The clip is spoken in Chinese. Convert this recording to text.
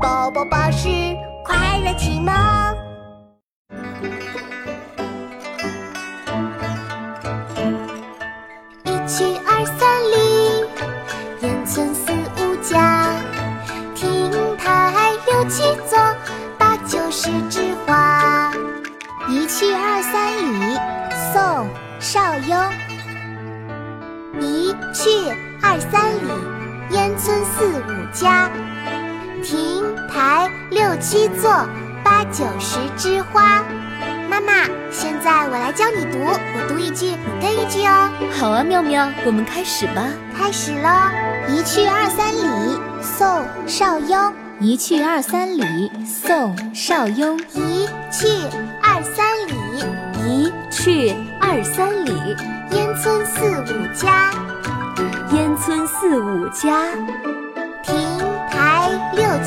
宝宝巴士快乐启蒙。一去二三里，烟村四五家，亭台六七座，八九十枝花。一去二三里，宋·邵雍。一去二三里，烟村四五家，亭台六七座，八九十枝花。妈妈，现在我来教你读，我读一句，你跟一句哦。好啊，妙妙，我们开始吧。开始喽！一去二三里，宋·邵雍。一去二三里，宋·邵雍。一去二三里，一去二三里，烟村四五家，烟村四五家，